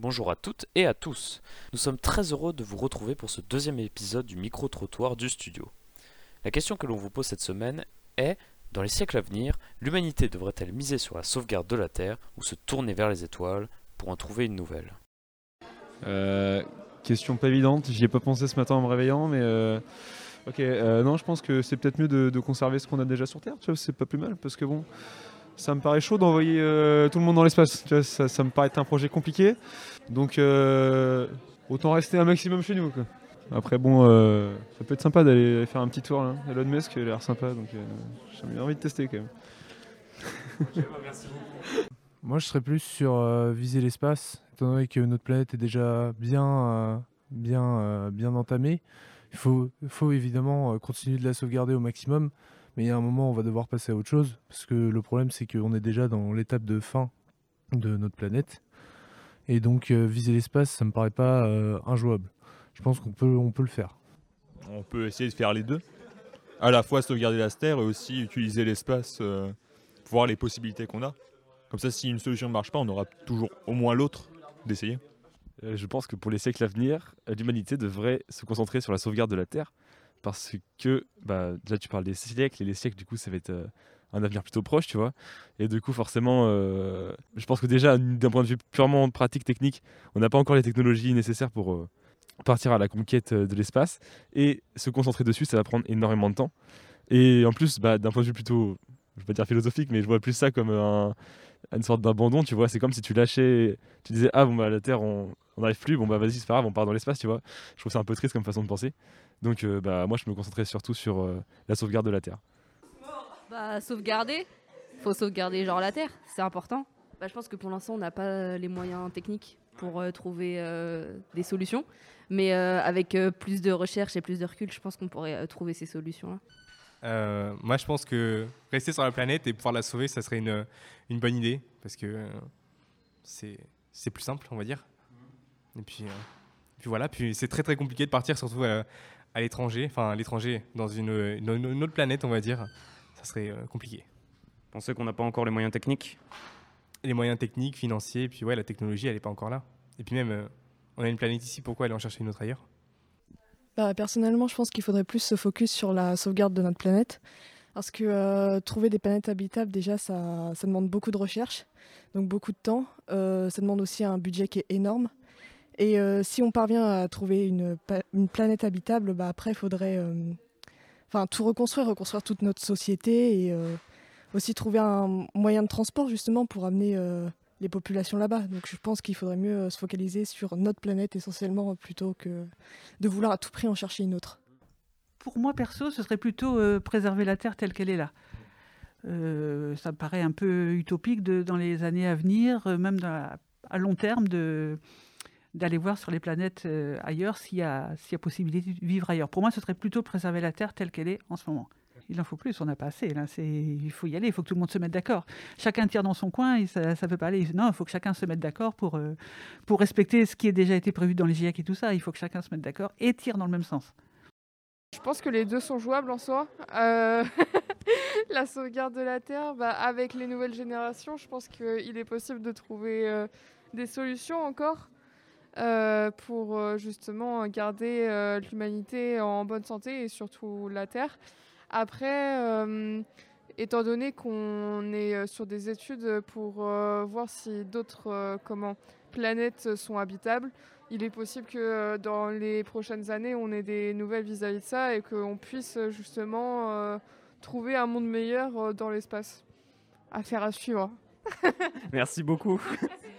Bonjour à toutes et à tous. Nous sommes très heureux de vous retrouver pour ce deuxième épisode du micro-trottoir du studio. La question que l'on vous pose cette semaine est dans les siècles à venir, l'humanité devrait-elle miser sur la sauvegarde de la Terre ou se tourner vers les étoiles pour en trouver une nouvelle? Euh, question pas évidente, j'y ai pas pensé ce matin en me réveillant, mais euh, ok, euh, non, je pense que c'est peut-être mieux de, de conserver ce qu'on a déjà sur Terre, tu vois, c'est pas plus mal, parce que bon, ça me paraît chaud d'envoyer euh, tout le monde dans l'espace, ça, me paraît être un projet compliqué, donc euh, autant rester un maximum chez nous. Après, bon, euh, ça peut être sympa d'aller faire un petit tour là. Elon Musk a l'air sympa, donc j'ai envie de tester quand même. Moi, je serais plus sur viser l'espace, étant donné que notre planète est déjà bien, bien, bien entamée. Il faut, faut évidemment continuer de la sauvegarder au maximum, mais il y a un moment, on va devoir passer à autre chose, parce que le problème, c'est qu'on est déjà dans l'étape de fin de notre planète, et donc euh, viser l'espace, ça me paraît pas euh, injouable. Je pense qu'on peut, on peut le faire. On peut essayer de faire les deux. À la fois sauvegarder la Terre et aussi utiliser l'espace euh, pour voir les possibilités qu'on a. Comme ça, si une solution ne marche pas, on aura toujours au moins l'autre d'essayer. Euh, je pense que pour les siècles à venir, l'humanité devrait se concentrer sur la sauvegarde de la Terre. Parce que, bah, là, tu parles des siècles, et les siècles, du coup, ça va être euh, un avenir plutôt proche, tu vois. Et du coup, forcément, euh, je pense que déjà, d'un point de vue purement pratique, technique, on n'a pas encore les technologies nécessaires pour euh, partir à la conquête de l'espace. Et se concentrer dessus, ça va prendre énormément de temps. Et en plus, bah, d'un point de vue plutôt, je vais pas dire philosophique, mais je vois plus ça comme un, une sorte d'abandon, tu vois. C'est comme si tu lâchais, tu disais, ah bon, bah, la Terre, on on n'arrive plus, bon bah vas-y, c'est pas grave, on part dans l'espace, tu vois. Je trouve ça un peu triste comme façon de penser. Donc euh, bah moi je me concentrais surtout sur euh, la sauvegarde de la Terre. Bah, sauvegarder. Faut sauvegarder genre la Terre, c'est important. Bah, je pense que pour l'instant, on n'a pas les moyens techniques pour euh, trouver euh, des solutions. Mais euh, avec euh, plus de recherche et plus de recul, je pense qu'on pourrait euh, trouver ces solutions-là. Euh, moi, je pense que rester sur la planète et pouvoir la sauver, ça serait une, une bonne idée parce que euh, c'est c'est plus simple, on va dire. Et puis, euh, puis voilà, puis c'est très très compliqué de partir, surtout euh, à l'étranger, enfin à l'étranger, dans une, une- une autre planète, on va dire. Ça serait euh, compliqué. Pensez qu'on n'a pas encore les moyens techniques? Les moyens techniques, financiers, puis ouais, la technologie, elle n'est pas encore là. Et puis même, euh, on a une planète ici, pourquoi aller en chercher une autre ailleurs? Bah, personnellement, je pense qu'il faudrait plus se focus sur la sauvegarde de notre planète. Parce que euh, trouver des planètes habitables, déjà, ça, ça demande beaucoup de recherche, donc beaucoup de temps. Euh, ça demande aussi un budget qui est énorme. Et euh, si on parvient à trouver une, planète habitable, bah, après, il faudrait euh, enfin, tout reconstruire, reconstruire toute notre société et euh, aussi trouver un moyen de transport, justement, pour amener les populations là-bas. Donc je pense qu'il faudrait mieux se focaliser sur notre planète essentiellement, plutôt que de vouloir à tout prix en chercher une autre. Pour moi, perso, ce serait plutôt préserver la Terre telle qu'elle est là. Ça me paraît un peu utopique dans les années à venir, même à long terme, de, d'aller voir sur les planètes euh, ailleurs s'il y, a, y a possibilité de vivre ailleurs. Pour moi, ce serait plutôt préserver la Terre telle qu'elle est en ce moment. Il en faut plus, on n'a pas assez. Il faut y aller, il faut que tout le monde se mette d'accord. Chacun tire dans son coin ça ne peut pas aller. Non, il faut que chacun se mette d'accord pour, euh, pour respecter ce qui a déjà été prévu dans les GIEC et tout ça. Il faut que chacun se mette d'accord et tire dans le même sens. Je pense que les deux sont jouables en soi. Euh, la sauvegarde de la Terre, bah, avec les nouvelles générations, je pense qu'il est possible de trouver des solutions encore euh, pour euh, justement garder euh, l'humanité en bonne santé et surtout la Terre. Après, euh, étant donné qu'on est sur des études pour euh, voir si d'autres euh, comment, planètes sont habitables, il est possible que dans les prochaines années, on ait des nouvelles vis-à-vis de ça et qu'on puisse justement euh, trouver un monde meilleur dans l'espace. Affaire à suivre. Merci beaucoup.